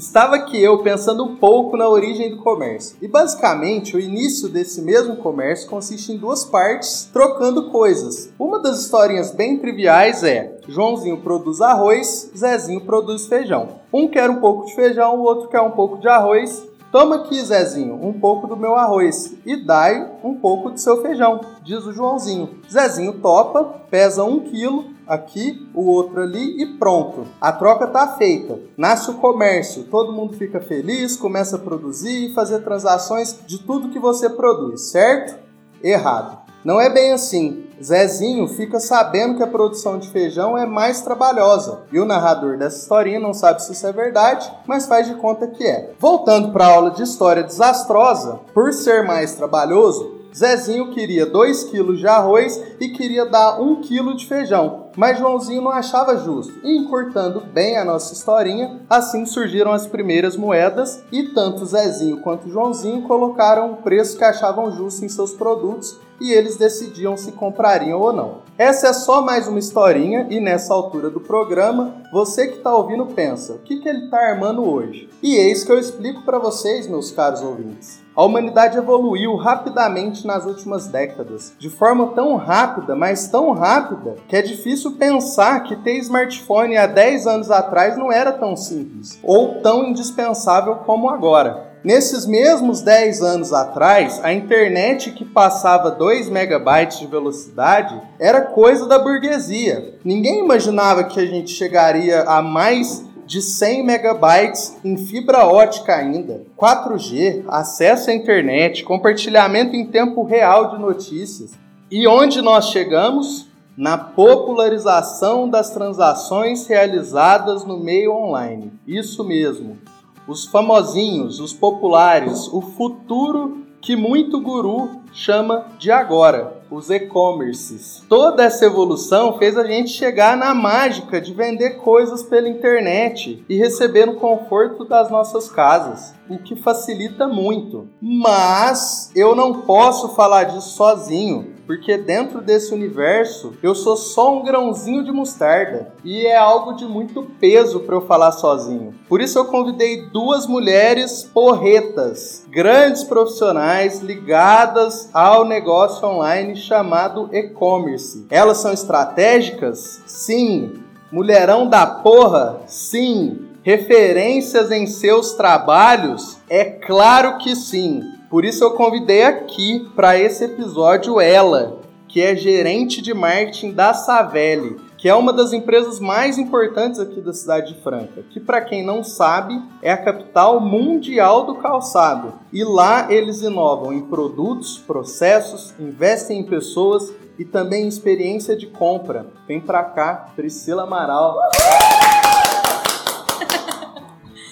estava aqui eu pensando um pouco na origem do comércio. E basicamente, o início desse mesmo comércio consiste em duas partes, trocando coisas. Uma das historinhas bem triviais é: Joãozinho produz arroz, Zezinho produz feijão. Um quer um pouco de feijão, o outro quer um pouco de arroz. Toma aqui, Zezinho, um pouco do meu arroz e dai um pouco do seu feijão, diz o Joãozinho. Zezinho topa, pesa um quilo, aqui, o outro ali e pronto. A troca tá feita. Nasce o comércio, todo mundo fica feliz, começa a produzir e fazer transações de tudo que você produz, certo? Errado. Não é bem assim. Zezinho fica sabendo que a produção de feijão é mais trabalhosa. E o narrador dessa historinha não sabe se isso é verdade, mas faz de conta que é. Voltando para a aula de história desastrosa, por ser mais trabalhoso, Zezinho queria 2 kg de arroz e queria dar 1 kg de feijão, mas Joãozinho não achava justo. E encurtando bem a nossa historinha, assim surgiram as primeiras moedas e tanto Zezinho quanto Joãozinho colocaram o preço que achavam justo em seus produtos e eles decidiam se comprariam ou não. Essa é só mais uma historinha e nessa altura do programa, você que está ouvindo pensa, o que, que ele está armando hoje? E eis que eu explico para vocês, meus caros ouvintes. A humanidade evoluiu rapidamente nas últimas décadas, de forma tão rápida, mas tão rápida, que é difícil pensar que ter smartphone há 10 anos atrás não era tão simples ou tão indispensável como agora. Nesses mesmos 10 anos atrás, a internet que passava 2 megabytes de velocidade era coisa da burguesia. Ninguém imaginava que a gente chegaria a mais de 100 megabytes em fibra ótica ainda, 4G, acesso à internet, compartilhamento em tempo real de notícias. E onde nós chegamos? Na popularização das transações realizadas no meio online. Isso mesmo. Os famosinhos, os populares, o futuro que muito guru chama de agora os e-commerces. Toda essa evolução fez a gente chegar na mágica de vender coisas pela internet e receber no conforto das nossas casas, o que facilita muito. Mas eu não posso falar disso sozinho, porque dentro desse universo eu sou só um grãozinho de mostarda e é algo de muito peso para eu falar sozinho. Por isso eu convidei duas mulheres porretas, grandes profissionais ligadas ao negócio online chamado e-commerce. Elas são estratégicas? Sim. Mulherão da porra? Sim. Referências em seus trabalhos? É claro que sim. Por isso eu convidei aqui para esse episódio ela, que é gerente de marketing da Savelli, que é uma das empresas mais importantes aqui da cidade de Franca, que para quem não sabe, é a capital mundial do calçado. E lá eles inovam em produtos, processos, investem em pessoas e também em experiência de compra. Vem pra cá, Priscila Amaral.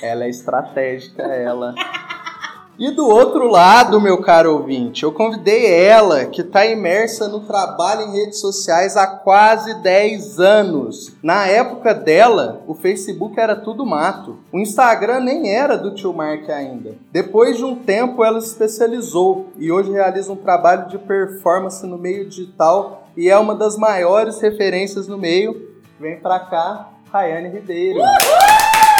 Ela é estratégica, ela. E do outro lado, meu caro ouvinte, eu convidei ela, que está imersa no trabalho em redes sociais há quase 10 anos. Na época dela, o Facebook era tudo mato. O Instagram nem era do tio Mark ainda. Depois de um tempo, ela se especializou e hoje realiza um trabalho de performance no meio digital e é uma das maiores referências no meio. Vem pra cá, Rayane Ribeiro. Uhul!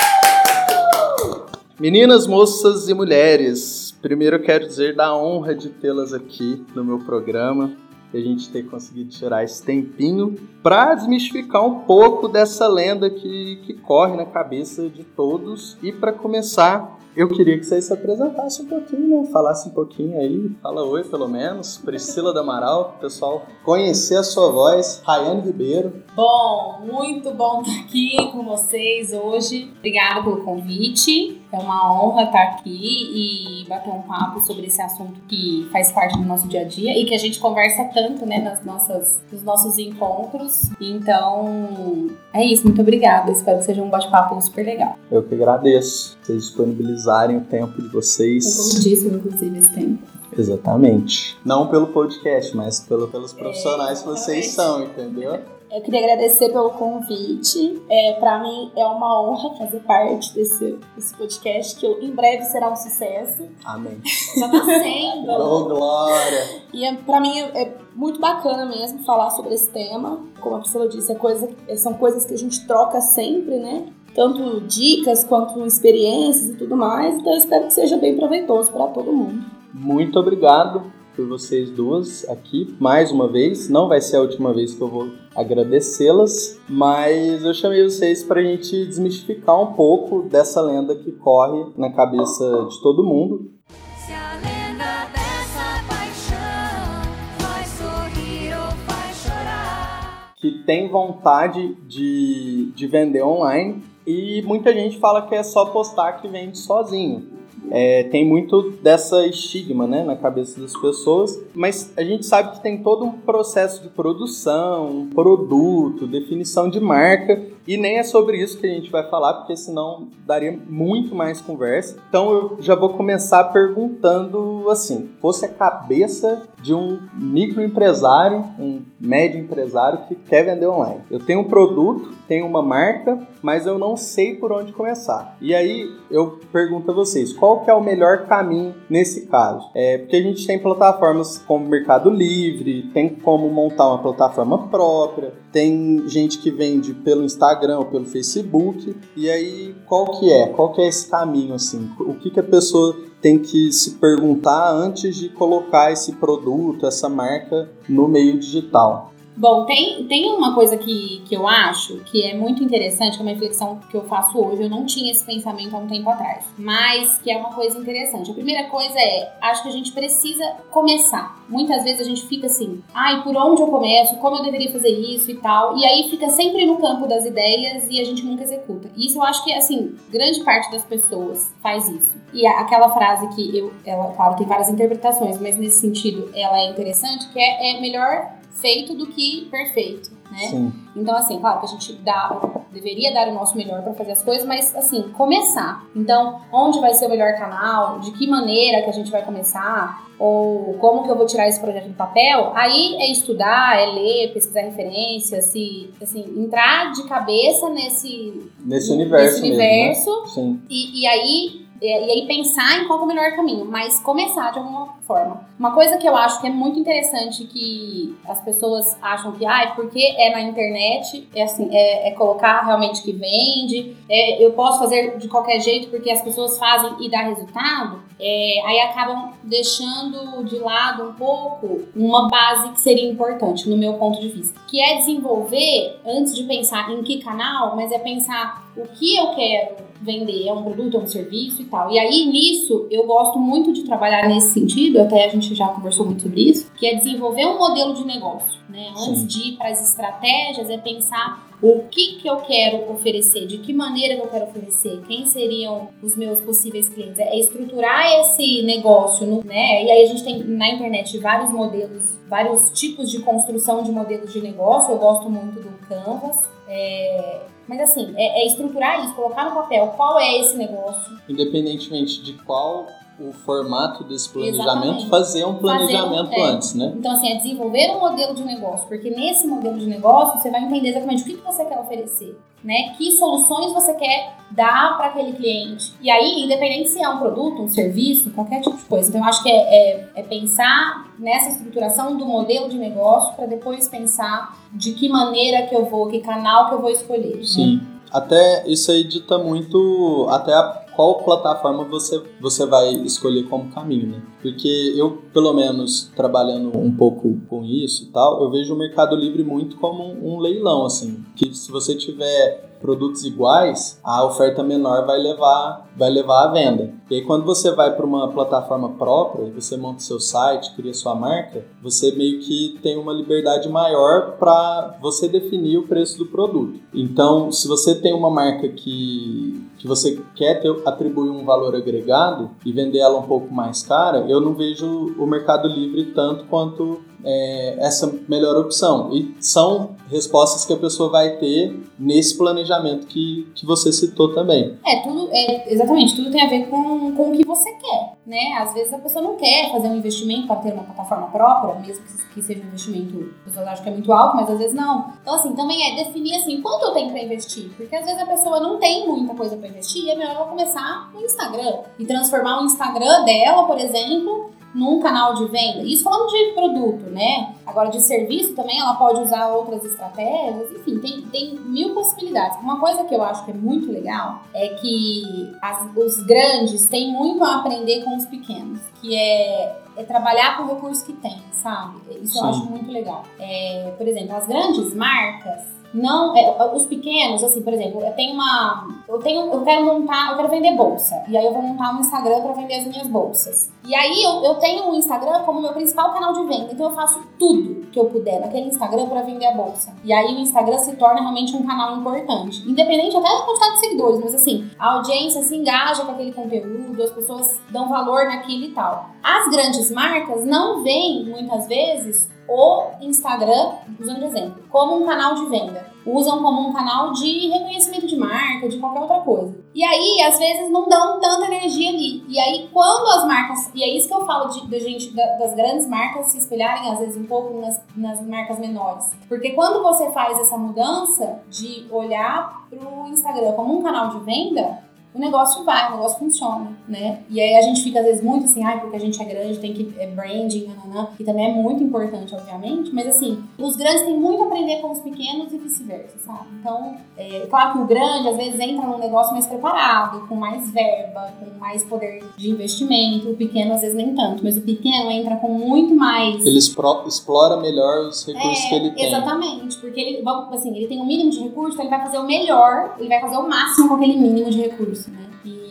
Meninas, moças e mulheres, primeiro eu quero dizer da honra de tê-las aqui no meu programa, e a gente ter conseguido tirar esse tempinho para desmistificar um pouco dessa lenda que, que corre na cabeça de todos. E para começar, eu queria que vocês se apresentassem um pouquinho, né? Falasse um pouquinho aí. Fala oi, pelo menos. Priscila da Amaral, pessoal conhecer a sua voz. Rayane Ribeiro. Bom, muito bom estar aqui com vocês hoje. Obrigada pelo convite. É uma honra estar aqui e bater um papo sobre esse assunto que faz parte do nosso dia a dia e que a gente conversa tanto, né, nas nossas, nos nossos encontros. Então, é isso. Muito obrigada. Espero que seja um bate-papo super legal. Eu que agradeço vocês disponibilizarem o tempo de vocês. Pouquíssimo, inclusive, esse tempo. Exatamente. Não pelo podcast, mas pelo, pelos profissionais é, que vocês são, entendeu? Eu queria agradecer pelo convite. É, para mim é uma honra fazer parte desse, desse podcast, que em breve será um sucesso. Amém. Já tá sendo. oh, glória! E é, para mim é muito bacana mesmo falar sobre esse tema. Como a Priscila disse, é coisa, são coisas que a gente troca sempre, né? tanto dicas quanto experiências e tudo mais. Então eu espero que seja bem proveitoso para todo mundo. Muito obrigado por vocês duas aqui mais uma vez. Não vai ser a última vez que eu vou agradecê-las, mas eu chamei vocês para a gente desmistificar um pouco dessa lenda que corre na cabeça de todo mundo. Se a lenda dessa paixão faz sorrir ou faz chorar. Que tem vontade de, de vender online e muita gente fala que é só postar que vende sozinho é, tem muito dessa estigma né, na cabeça das pessoas, mas a gente sabe que tem todo um processo de produção, produto, definição de marca, e nem é sobre isso que a gente vai falar, porque senão daria muito mais conversa. Então eu já vou começar perguntando assim: fosse a cabeça de um microempresário, um médio empresário que quer vender online. Eu tenho um produto, tenho uma marca, mas eu não sei por onde começar. E aí eu pergunto a vocês, qual que é o melhor caminho nesse caso? É porque a gente tem plataformas como Mercado Livre, tem como montar uma plataforma própria, tem gente que vende pelo Instagram ou pelo Facebook. E aí qual que é? Qual que é esse caminho assim? O que que a pessoa tem que se perguntar antes de colocar esse produto, essa marca no meio digital. Bom, tem, tem uma coisa que, que eu acho que é muito interessante, que é uma reflexão que eu faço hoje. Eu não tinha esse pensamento há um tempo atrás, mas que é uma coisa interessante. A primeira coisa é, acho que a gente precisa começar. Muitas vezes a gente fica assim, ai, por onde eu começo? Como eu deveria fazer isso e tal? E aí fica sempre no campo das ideias e a gente nunca executa. Isso eu acho que, assim, grande parte das pessoas faz isso. E aquela frase que eu, ela, claro, tem várias interpretações, mas nesse sentido ela é interessante, que é, é melhor feito do que perfeito, né? Sim. Então, assim, claro que a gente dá, deveria dar o nosso melhor para fazer as coisas, mas, assim, começar. Então, onde vai ser o melhor canal? De que maneira que a gente vai começar? Ou como que eu vou tirar esse projeto do papel? Aí é estudar, é ler, pesquisar referências, se, assim, entrar de cabeça nesse... Nesse universo Nesse universo. Mesmo, né? Sim. E, e aí e, aí pensar em qual é o melhor caminho, mas começar de alguma forma. Uma coisa que eu acho que é muito interessante que as pessoas acham que, ah, porque é na internet, é assim, é, é colocar realmente que vende, é, eu posso fazer de qualquer jeito porque as pessoas fazem e dá resultado, é, aí acabam deixando de lado um pouco uma base que seria importante, no meu ponto de vista, que é desenvolver, antes de pensar em que canal, mas é pensar o que eu quero vender, é um produto, é um serviço e tal. E aí, nisso, eu gosto muito de trabalhar nesse sentido, até a gente já conversou muito sobre isso, que é desenvolver um modelo de negócio. Né? Antes Sim. de ir para as estratégias, é pensar o que, que eu quero oferecer, de que maneira que eu quero oferecer, quem seriam os meus possíveis clientes. É estruturar esse negócio, no, né? E aí a gente tem na internet vários modelos, vários tipos de construção de modelos de negócio. Eu gosto muito do Canvas. É, mas assim, é, é, estruturar isso, colocar no papel qual é esse negócio. Independentemente de qual o formato desse planejamento, Exatamente. fazer um planejamento fazer, é. antes, né? Então, assim, é desenvolver um modelo de negócio, porque nesse modelo de negócio você vai entender exatamente o que, que você quer oferecer, né? Que soluções você quer dar para aquele cliente. E aí, independente se é um produto, um serviço, qualquer tipo de coisa. Então, eu acho que é, é, é pensar nessa estruturação do modelo de negócio para depois pensar de que maneira que eu vou, que canal que eu vou escolher. Sim. Né? Até isso aí dita muito até a qual plataforma você, você vai escolher como caminho, né? Porque eu, pelo menos, trabalhando um pouco com isso e tal, eu vejo o Mercado Livre muito como um leilão, assim. Que se você tiver produtos iguais, a oferta menor vai levar, vai levar à venda. E aí quando você vai para uma plataforma própria, você monta seu site, cria sua marca, você meio que tem uma liberdade maior para você definir o preço do produto. Então, se você tem uma marca que, que você quer ter, atribuir um valor agregado e vender ela um pouco mais cara, eu não vejo o Mercado Livre tanto quanto é, essa melhor opção. E são respostas que a pessoa vai ter nesse planejamento que, que você citou também. É, tudo, é, exatamente, tudo tem a ver com, com o que você quer, né? Às vezes a pessoa não quer fazer um investimento para ter uma plataforma própria, mesmo que, que seja um investimento, as pessoas acham que é muito alto, mas às vezes não. Então, assim, também é definir, assim, quanto eu tenho para investir, porque às vezes a pessoa não tem muita coisa para investir e é melhor ela começar no Instagram e transformar o Instagram dela, por exemplo, num canal de venda. Isso falando de produto, né? Agora de serviço também ela pode usar outras estratégias, enfim, tem, tem mil possibilidades. Uma coisa que eu acho que é muito legal é que as, os grandes têm muito a aprender com os pequenos, que é, é trabalhar com o recurso que tem, sabe? Isso Sim. eu acho muito legal. É, por exemplo, as grandes marcas não é, os pequenos assim por exemplo eu tenho uma eu tenho eu quero montar eu quero vender bolsa e aí eu vou montar um Instagram para vender as minhas bolsas. E aí eu, eu tenho o Instagram como meu principal canal de venda então eu faço tudo que eu puder naquele Instagram para vender a bolsa. E aí o Instagram se torna realmente um canal importante independente até da quantidade de seguidores mas assim a audiência se engaja com aquele conteúdo as pessoas dão valor naquilo e tal. As grandes marcas não veem muitas vezes o Instagram, usando de exemplo, como um canal de venda. Usam como um canal de reconhecimento de marca, de qualquer outra coisa. E aí, às vezes, não dão tanta energia ali. E aí, quando as marcas. E é isso que eu falo de, de gente, das grandes marcas se espelharem, às vezes, um pouco nas, nas marcas menores. Porque quando você faz essa mudança de olhar pro Instagram como um canal de venda, o negócio vai, o negócio funciona, né? E aí a gente fica às vezes muito assim, ai, porque a gente é grande, tem que é branding, nananã, que também é muito importante, obviamente, mas assim, os grandes têm muito a aprender com os pequenos e vice-versa, sabe? Então, é claro que o grande às vezes entra num negócio mais preparado, com mais verba, com mais poder de investimento, o pequeno às vezes nem tanto, mas o pequeno entra com muito mais. Ele explora melhor os recursos é, que ele tem. Exatamente, porque ele, assim, ele tem um mínimo de recursos, então ele vai fazer o melhor, ele vai fazer o máximo com aquele mínimo de recursos? E,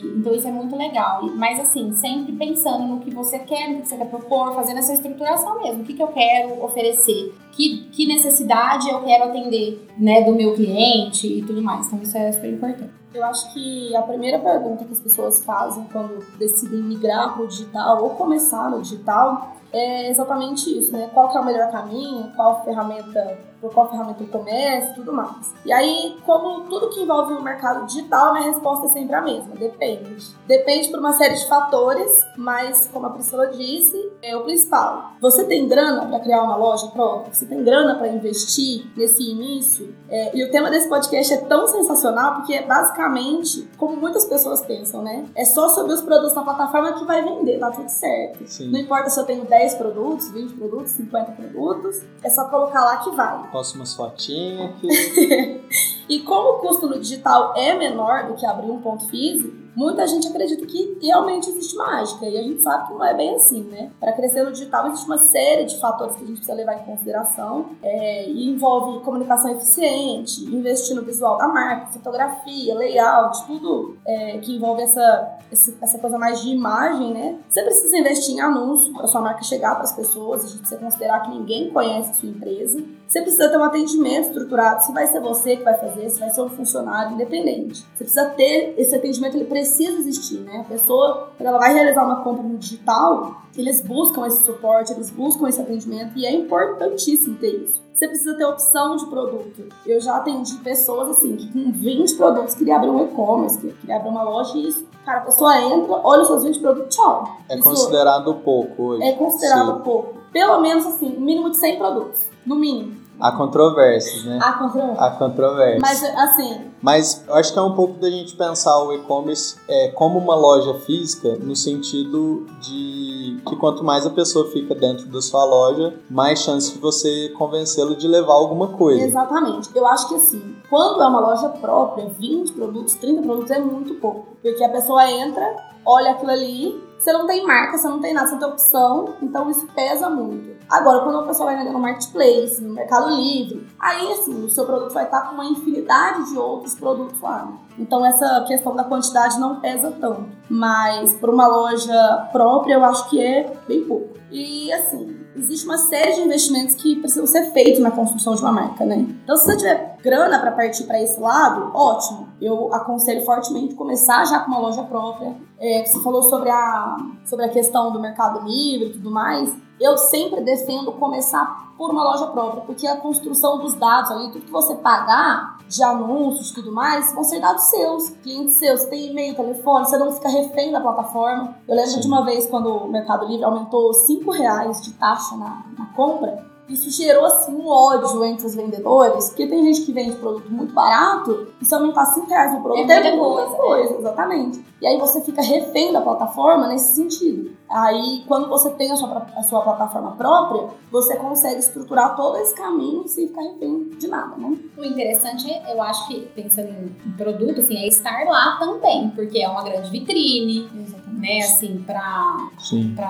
então isso é muito legal. Mas assim, sempre pensando no que você quer, no que você quer propor, fazendo essa estruturação mesmo. O que, que eu quero oferecer? Que, que necessidade eu quero atender né, do meu cliente e tudo mais. Então isso é super importante. Eu acho que a primeira pergunta que as pessoas fazem quando decidem migrar para o digital ou começar no digital é exatamente isso, né? Qual que é o melhor caminho, qual ferramenta por qual ferramenta eu começo e tudo mais. E aí, como tudo que envolve o mercado digital, a minha resposta é sempre a mesma, depende. Depende por uma série de fatores, mas como a Priscila disse, é o principal. Você tem grana para criar uma loja própria? Você tem grana para investir nesse início? É, e o tema desse podcast é tão sensacional porque é basicamente como muitas pessoas pensam, né? É só sobre os produtos na plataforma que vai vender, tá tudo certo. Sim. Não importa se eu tenho 10 produtos, 20 produtos, 50 produtos, é só colocar lá que vai posto umas fotinhas aqui. e como o custo no digital é menor do que abrir um ponto físico, muita gente acredita que realmente existe mágica. E a gente sabe que não é bem assim, né? Para crescer no digital, existe uma série de fatores que a gente precisa levar em consideração. É, e envolve comunicação eficiente, investir no visual da marca, fotografia, layout, tudo é, que envolve essa, essa coisa mais de imagem, né? Você precisa investir em anúncio para sua marca chegar para as pessoas. A gente precisa considerar que ninguém conhece a sua empresa. Você precisa ter um atendimento estruturado. Se vai ser você que vai fazer, se vai ser um funcionário independente. Você precisa ter esse atendimento, ele precisa existir, né? A pessoa, quando ela vai realizar uma compra no digital, eles buscam esse suporte, eles buscam esse atendimento e é importantíssimo ter isso. Você precisa ter opção de produto. Eu já atendi pessoas assim, que com 20 produtos queria abrir um e-commerce, queria abrir uma loja e isso. Cara, a pessoa entra, olha os seus 20 produtos, tchau. É isso considerado pouco hoje. É considerado Sim. pouco. Pelo menos assim, um mínimo de 100 produtos. No mínimo. Há controvérsias, né? Há controvérsias. Há controvérsias. Mas, assim... Mas eu acho que é um pouco da gente pensar o e-commerce é, como uma loja física, no sentido de que quanto mais a pessoa fica dentro da sua loja, mais chance de você convencê-lo de levar alguma coisa. Exatamente. Eu acho que, assim, quando é uma loja própria, 20 produtos, 30 produtos é muito pouco. Porque a pessoa entra, olha aquilo ali, você não tem marca, você não tem nada, você não tem opção, então isso pesa muito. Agora, quando a pessoa vai vender no marketplace, no Mercado Livre, aí assim, o seu produto vai estar com uma infinidade de outros produtos lá. Né? Então essa questão da quantidade não pesa tanto. Mas para uma loja própria, eu acho que é bem pouco. E assim, existe uma série de investimentos que precisam ser feitos na construção de uma marca, né? Então, se você tiver grana para partir para esse lado, ótimo. Eu aconselho fortemente começar já com uma loja própria. É, você falou sobre a, sobre a questão do Mercado Livre e tudo mais eu sempre defendo começar por uma loja própria, porque a construção dos dados ali, tudo que você pagar de anúncios e tudo mais, vão ser dados seus, clientes seus. Tem e-mail, telefone, você não fica refém da plataforma. Eu lembro Sim. de uma vez quando o Mercado Livre aumentou 5 reais de taxa na, na compra, isso gerou assim um ódio entre os vendedores, porque tem gente que vende produto muito barato e se aumentar 5 reais no produto É é, muita muita coisa, coisa, exatamente. E aí você fica refém da plataforma nesse sentido. Aí quando você tem a sua, a sua plataforma própria, você consegue estruturar todo esse caminho sem ficar refém de nada, né? O interessante é, eu acho que, pensando em produto, assim, é estar lá também, porque é uma grande vitrine, né, assim, pra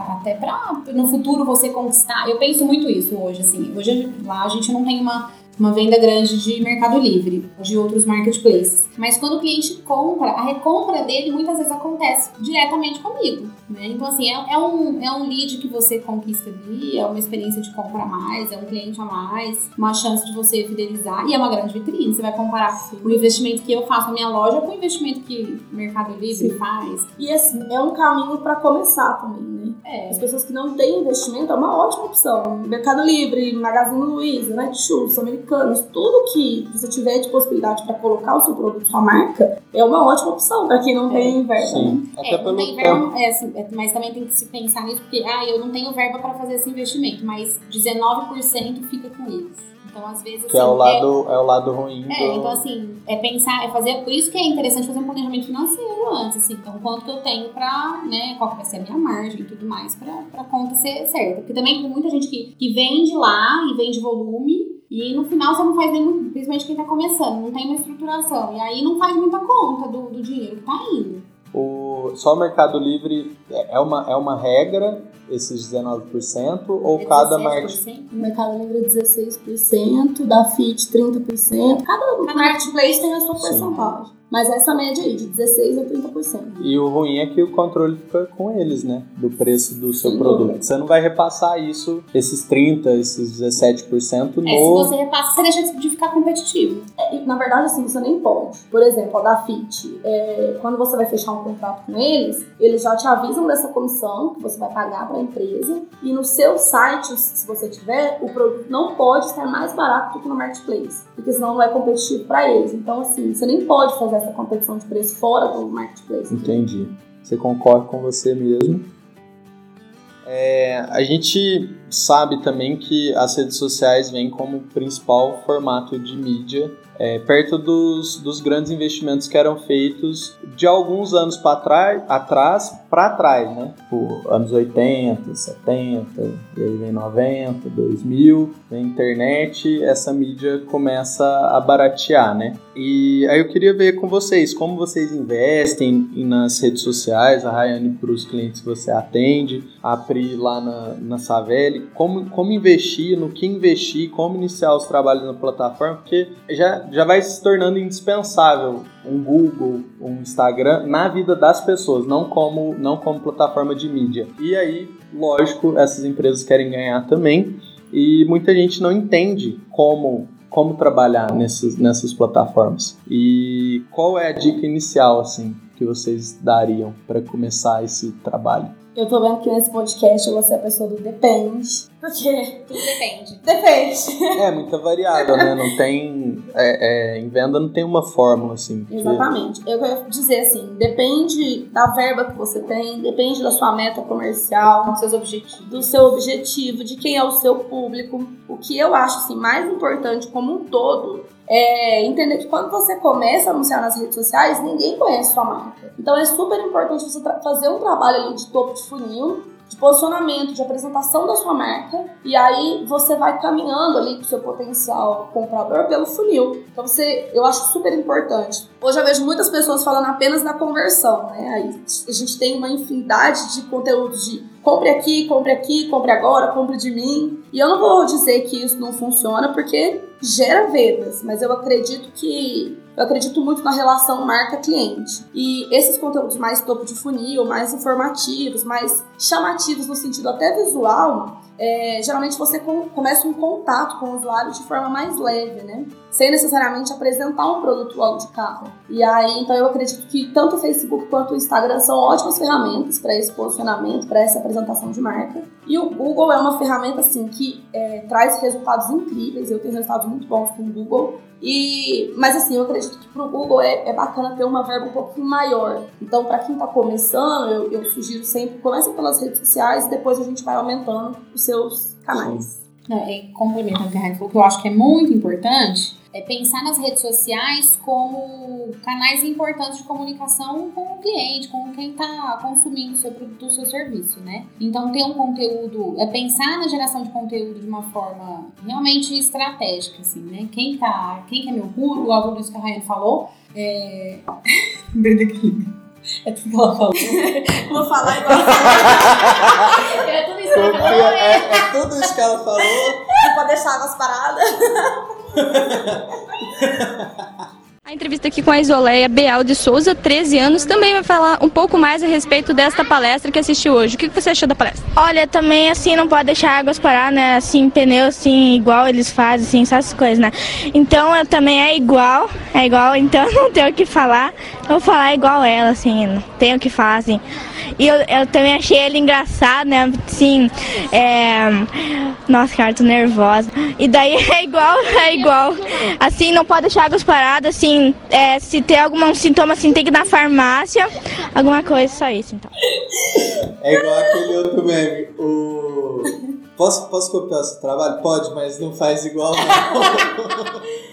até pra no futuro você conquistar. Eu penso muito isso hoje, assim. Hoje lá a gente não tem uma, uma venda grande de Mercado Livre, de outros marketplaces. Mas quando o cliente compra, a recompra dele muitas vezes acontece diretamente comigo, né? Então, assim, é, é um, é um lead que você conquista ali, é uma experiência de compra a mais, é um cliente a mais, uma chance de você fidelizar e é uma grande vitrine. Você vai comparar o investimento que eu faço na minha loja com o investimento que o Mercado Livre Sim. faz. E assim, é um caminho para começar também, né? É. As pessoas que não têm investimento é uma ótima opção. Mercado Livre, Magazine Luiza, Netshoes, Americanos, tudo que você tiver de possibilidade para colocar o seu produto, sua marca, é uma ótima opção para quem não É. tem verba. né? Sim. Até É, não pelo tem tempo. verba, é, assim, é, mas também tem que se pensar nisso, porque ah, eu não tenho verba para fazer esse investimento, mas 19% fica com eles. Então, às vezes, Que é assim, o lado, é o lado ruim do... É, então assim, é pensar, é fazer, por isso que é interessante fazer um planejamento financeiro antes, assim, então quanto que eu tenho pra, né, qual que vai ser a minha margem e tudo mais pra, pra conta ser certa. Porque também tem muita gente que, que vende lá e vende volume e no final você não faz nem, principalmente quem tá começando, não tem uma estruturação e aí não faz muita conta do, do dinheiro que tá indo. O, só o Mercado Livre é é uma, é uma regra, esses 19%, ou É cada 17%. market... O Mercado Livre é 16%, da FIT 30%. Cada marketplace tem a sua Sim. porcentagem. Mas essa média aí, de 16% a 30%. E o ruim é que o controle fica com eles, né? Do preço do seu Sem produto. Você não vai repassar isso, esses 30%, esses 17% no... É, se você repassa, você deixa de ficar competitivo. É, na verdade, assim, você nem pode. Por exemplo, a da FIT, é, quando você vai fechar um contrato com eles, eles já te avisam dessa comissão que você vai pagar para a empresa. E no seu site, se você tiver, o produto não pode estar mais barato do que no marketplace, porque senão não é competitivo para eles. Então, assim, você nem pode fazer essa competição de preço fora do marketplace. Entendi. Você concorda com você mesmo. É, a gente sabe também que as redes sociais vêm como principal formato de mídia, é, perto dos, dos grandes investimentos que eram feitos de alguns anos para trás, atrás para trás, né? Tipo, anos 80, 70, e aí vem 90, 2000, vem internet, essa mídia começa a baratear, né? E aí eu queria ver com vocês como vocês investem nas redes sociais, a Rayane para os clientes que você atende, a Pri lá na, na Savelli, como, como investir, no que investir, como iniciar os trabalhos na plataforma, porque já, já vai se tornando indispensável um Google, um Instagram na vida das pessoas, não como, não como plataforma de mídia. E aí, lógico, essas empresas querem ganhar também, e muita gente não entende como como trabalhar nessas, nessas plataformas. E qual é a dica inicial assim que vocês dariam para começar esse trabalho? Eu tô vendo que nesse podcast eu vou ser a pessoa do depende. Porque Tudo depende. depende. É muita variável, né? Não tem é, é, em venda não tem uma fórmula assim. que- Exatamente. Eu quero dizer assim, depende da verba que você tem, depende da sua meta comercial, Com seus objetivos. do seu objetivo, de quem é o seu público. O que eu acho assim, mais importante como um todo é entender que quando você começa a anunciar nas redes sociais, ninguém conhece sua marca. Então é super importante você fazer um trabalho ali de topo de funil, de posicionamento, de apresentação da sua marca, e aí você vai caminhando ali com o seu potencial comprador pelo funil. Então você, eu acho super importante. Hoje eu vejo muitas pessoas falando apenas da conversão, né? Aí a gente tem uma infinidade de conteúdos de compre aqui, compre aqui, compre agora, compre de mim. E eu não vou dizer que isso não funciona porque gera vendas, mas eu acredito que eu acredito muito na relação marca-cliente. E esses conteúdos mais topo de funil, mais informativos, mais chamativos no sentido até visual, é, geralmente você com- começa um contato com o usuário de forma mais leve, né? Sem necessariamente apresentar um produto logo de cara. E aí, então eu acredito que tanto o Facebook quanto o Instagram são ótimas ferramentas para esse posicionamento, para essa apresentação de marca. E o Google é uma ferramenta assim que é, traz resultados incríveis. Eu tenho resultados muito bons com o Google. E, mas assim, eu acredito que pro Google é, é bacana ter uma verba um pouquinho maior. Então, para quem tá começando, eu, eu sugiro sempre, começa pelas redes sociais e depois a gente vai aumentando os seus canais. É, complementando o que a Raine falou, que eu acho que é muito importante, é pensar nas redes sociais como canais importantes de comunicação com o cliente, com quem está consumindo o seu produto, o seu serviço, né? Então, ter um conteúdo, é pensar na geração de conteúdo de uma forma realmente estratégica, assim, né? Quem tá, quem que é meu público, algo disso que a falou, é... É tudo que ela falou. Vou falar igual É tudo É, é tudo isso que ela falou. Não pode deixar águas paradas. A entrevista aqui com a Isoleia Beal de Souza, 13 anos, também vai falar um pouco mais a respeito desta palestra que assistiu hoje. O que você achou da palestra? Olha, também assim, não pode deixar águas parar, né? Assim, pneu assim, igual eles fazem, assim, essas coisas, né? Então, eu também é igual, é igual, então não tenho o que falar. Eu vou falar igual ela, assim, não tenho o que falar, assim. E eu, eu também achei ele engraçado, né? Assim, é... Nossa, cara, tô nervosa. E daí é igual, é igual. Assim, não pode deixar águas paradas, assim, é, se tem algum sintoma assim, tem que ir na farmácia, alguma coisa, só isso, então. É igual aquele outro meme, o... Posso, posso copiar o seu trabalho? Pode, mas não faz igual não.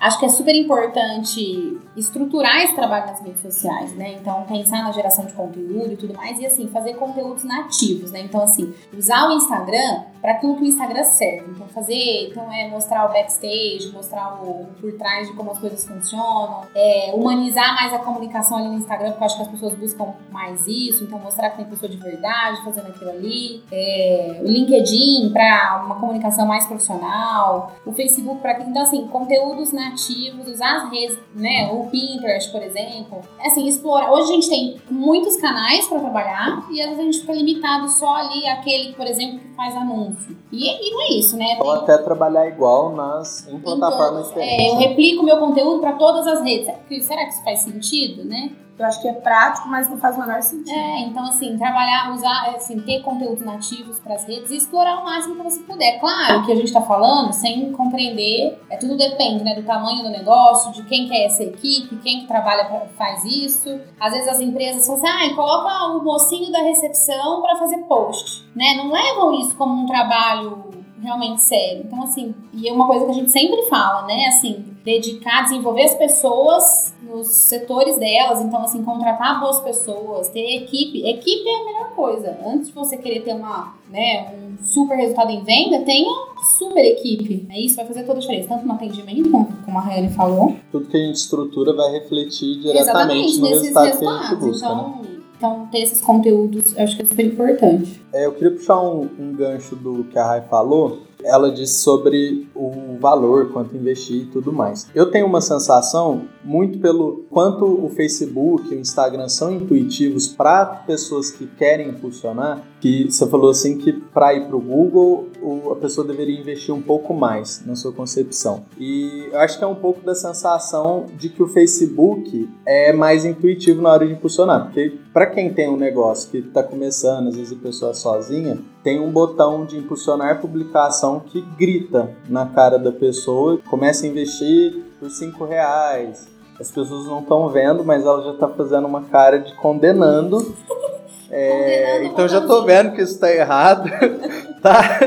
Acho que é super importante estruturar esse trabalho nas redes sociais, né? Então, pensar na geração de conteúdo e tudo mais, e assim, fazer conteúdos nativos, né? Então, assim, usar o Instagram para aquilo que o Instagram serve. Então, fazer, então, é mostrar o backstage, mostrar o por trás de como as coisas funcionam, é, humanizar mais a comunicação ali no Instagram, porque eu acho que as pessoas buscam mais isso, então, mostrar que tem pessoa de verdade fazendo aquilo ali. É, o LinkedIn para uma comunicação mais profissional, o Facebook para então, assim, conteúdos nativos ativos, usar as redes, né? O Pinterest, por exemplo. Assim, explorar. Hoje a gente tem muitos canais para trabalhar e às vezes a gente fica limitado só ali aquele, por exemplo, que faz anúncio. E, e não é isso, né? Ou até trabalhar igual nas em plataformas então, diferentes. É, eu replico meu conteúdo para todas as redes. Será que isso faz sentido, né? Eu acho que é prático, mas não faz o menor sentido. É, então assim, trabalhar, usar, assim, ter conteúdos nativos para as redes e explorar o máximo que você puder. Claro que a gente está falando sem compreender, é tudo depende, né, do tamanho do negócio, de quem que é essa equipe, quem que trabalha pra, faz isso. Às vezes as empresas falam assim, ah, coloca o mocinho da recepção para fazer post, né? Não levam isso como um trabalho realmente sério. Então, assim, e é uma coisa que a gente sempre fala, né? Assim, dedicar, desenvolver as pessoas nos setores delas. Então, assim, contratar boas pessoas, ter equipe. Equipe é a melhor coisa. Antes de você querer ter uma, né, um super resultado em venda, tenha super equipe. É isso vai fazer toda a diferença, tanto no atendimento, como, a Rayane falou. Tudo que a gente estrutura vai refletir diretamente Exatamente, no resultado resultados. que a gente busca. Então, né? Então, ter esses conteúdos eu acho que é super importante. É, eu queria puxar um, um gancho do que a Rai falou. Ela disse sobre o valor, quanto investir e tudo mais. Eu tenho uma sensação muito pelo quanto o Facebook e o Instagram são intuitivos para pessoas que querem impulsionar, que você falou assim que para ir para o Google a pessoa deveria investir um pouco mais na sua concepção. E eu acho que é um pouco da sensação de que o Facebook é mais intuitivo na hora de impulsionar, porque para quem tem um negócio que está começando, às vezes a pessoa é sozinha, tem um botão de impulsionar publicação que grita na cara da pessoa, começa a investir por 5 reais. As pessoas não estão vendo, mas ela já está fazendo uma cara de condenando. É, então já tô vendo que isso tá errado, tá?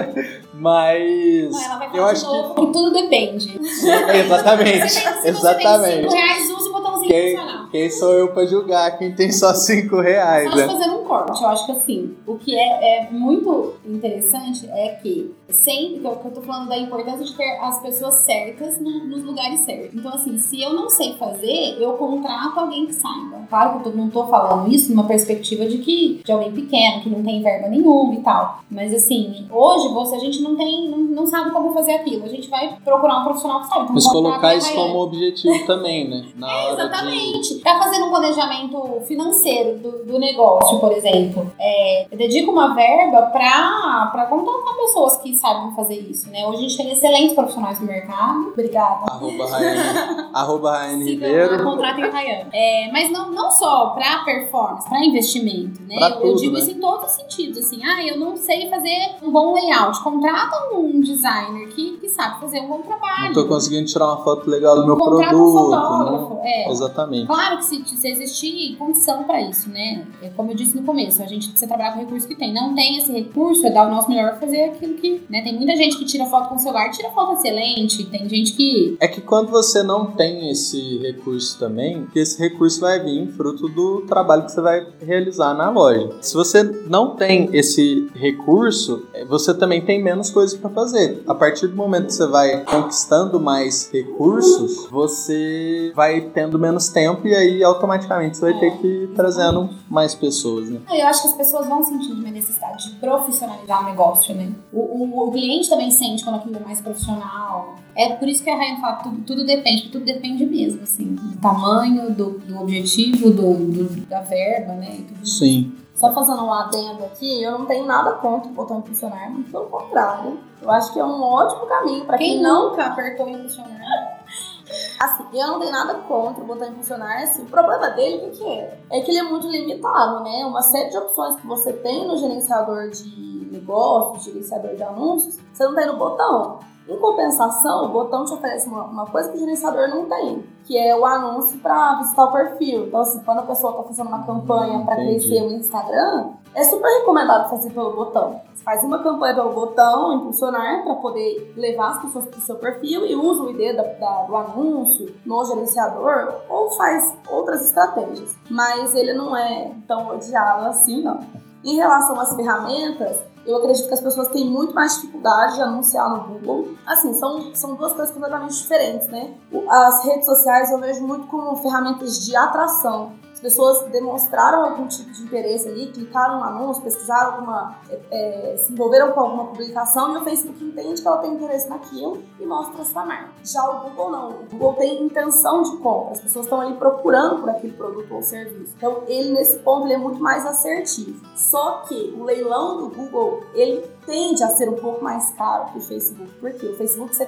Mas não, ela vai eu acho que... que tudo depende. exatamente. Se exatamente. Você tem 5 reais, use o botãozinho quem, quem sou eu para julgar quem tem só 5 reais, Estamos né? fazendo um corte. Eu acho que assim, o que é, é muito interessante é que sempre que eu, que eu tô falando da importância de ter as pessoas certas no, nos lugares certos. Então, assim, se eu não sei fazer, eu contrato alguém que saiba. Claro que eu não tô falando isso numa perspectiva de que de alguém pequeno, que não tem verba nenhuma e tal. Mas assim, hoje você a gente não tem, não, não sabe como fazer aquilo. A gente vai procurar um profissional que sabe. Então, Mas colocar isso como objetivo também, né? Na é, hora exatamente. De... Tá fazendo um planejamento financeiro do, do negócio, por exemplo. É, eu dedico uma verba pra, pra contratar pessoas que sabem fazer isso, né? Hoje a gente tem excelentes profissionais no mercado. Obrigada. Arroba Rayane, arroba Rayane Ribeiro. Contratem a Rayane. É, mas não, não só pra performance, pra investimento, né? Eu, eu tudo, digo né? isso em todos os sentidos. Assim, ah, eu não sei fazer um bom layout. Contrata um designer que, que sabe fazer um bom trabalho. Não tô conseguindo tirar uma foto legal do meu Contrata um produto, fotógrafo. né? É. Exatamente. Claro Claro que se, se existir condição para isso, né? É como eu disse no começo, a gente precisa trabalhar com o recurso que tem. Não tem esse recurso, é dar o nosso melhor fazer aquilo que. Né? Tem muita gente que tira foto com o celular, tira foto excelente. Tem gente que. É que quando você não tem esse recurso também, esse recurso vai vir fruto do trabalho que você vai realizar na loja. Se você não tem esse recurso, você também tem menos coisas para fazer. A partir do momento que você vai conquistando mais recursos, você vai tendo menos tempo e aí automaticamente você vai ter que ir trazendo mais pessoas, né? Eu acho que as pessoas vão sentir uma necessidade de profissionalizar o negócio, né? O, o, o cliente também sente quando aquilo é mais profissional. É por isso que a Rainha fala que tudo, tudo depende, tudo depende mesmo, assim, do tamanho, do, do objetivo, do, do, da verba, né? E tudo Sim. Só fazendo um adendo aqui, eu não tenho nada contra o botão impulsionar, muito pelo contrário. Eu acho que é um ótimo caminho para quem, Quem não nunca apertou impulsionar? Assim, eu não tenho nada contra o botão impulsionar, assim, o problema dele, o que, é? É que ele é muito limitado, né? Uma série de opções que você tem no gerenciador de negócios, gerenciador de anúncios, você não tem no botão. Em compensação, o botão te oferece uma, uma coisa que o gerenciador não tem, que é o anúncio para visitar o perfil. Então, assim, quando a pessoa está fazendo uma campanha para Entendi. crescer o Instagram, é super recomendado fazer pelo botão. Faz uma campanha pelo botão, impulsionar, para poder levar as pessoas para o seu perfil e usa o ID da- da- do anúncio no gerenciador ou faz outras estratégias. Mas ele não é tão odiado assim, não. Em relação às ferramentas, eu acredito que as pessoas têm muito mais dificuldade de anunciar no Google. Assim, são, são duas coisas completamente diferentes, né? As redes sociais eu vejo muito como ferramentas de atração. As pessoas demonstraram algum tipo de interesse ali, clicaram no anúncio, pesquisaram alguma. é, é, se envolveram com alguma publicação e o Facebook entende que ela tem interesse naquilo e mostra a sua marca. Já o Google não. O Google tem intenção de compra, as pessoas estão ali procurando por aquele produto ou serviço. Então, ele nesse ponto ele é muito mais assertivo. Só que o leilão do Google, ele tende a ser um pouco mais caro que o Facebook. Porque o Facebook você,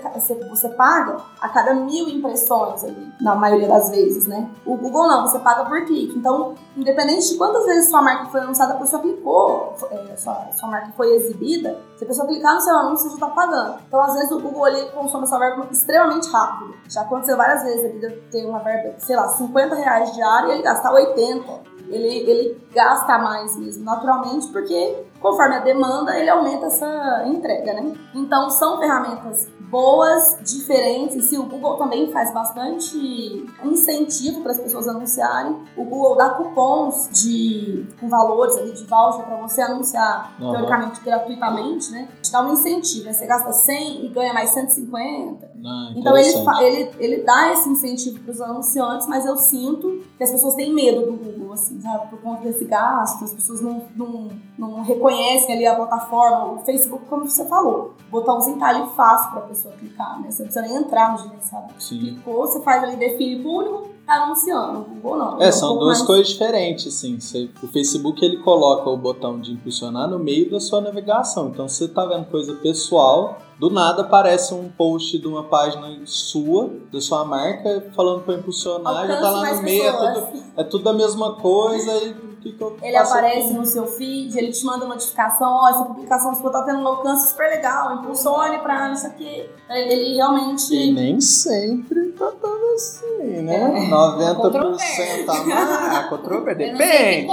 você, paga a cada mil impressões ali, na maioria das vezes, né? O Google não, você paga por clique. Então, independente de quantas vezes sua marca foi anunciada, a pessoa clicou, é, sua, sua marca foi exibida, se a pessoa clicar no seu anúncio, você já está pagando. Então, às vezes, o Google ele consome essa verba extremamente rápido. Já aconteceu várias vezes ele ter uma verba, sei lá, 50 reais diário e ele gastar 80 ele, ele gasta mais mesmo, naturalmente, porque conforme a demanda, ele aumenta essa entrega, né? Então, são ferramentas boas, diferentes. Se o Google também faz bastante incentivo para as pessoas anunciarem, o Google dá cupons de com valores ali de voucher para você anunciar Aham. teoricamente gratuitamente, né? Te dá um incentivo, né? Você gasta 100 e ganha mais 150. Ah, Então ele, ele, ele dá esse incentivo para os anunciantes, mas eu sinto que as pessoas têm medo do Google, assim, sabe? Por conta desse gasto, as pessoas não, não, não reconhecem ali a plataforma. O Facebook, como você falou, o botãozinho tá ali fácil para a pessoa clicar, né? Você não precisa nem entrar no gerenciador. Sim. Clicou, você faz ali, define público, tá anunciando. O Google não. É, um são duas mais- coisas diferentes, assim. Você- o Facebook ele coloca o botão de impulsionar no meio da sua navegação. Então, se você tá vendo coisa pessoal, do nada aparece um post de uma página sua, da sua marca, falando para impulsionar, já tá Alcance lá no meio, é tudo, é tudo a mesma coisa e que, que eu Ele aparece aqui? no seu feed, ele te manda notificação, ó, essa publicação sua tá tendo um alcance super legal, impulsione pra não sei o quê. Ele realmente. E nem sempre tá dando assim, né? É. 90% a mais. A controvérsia. Eu não sei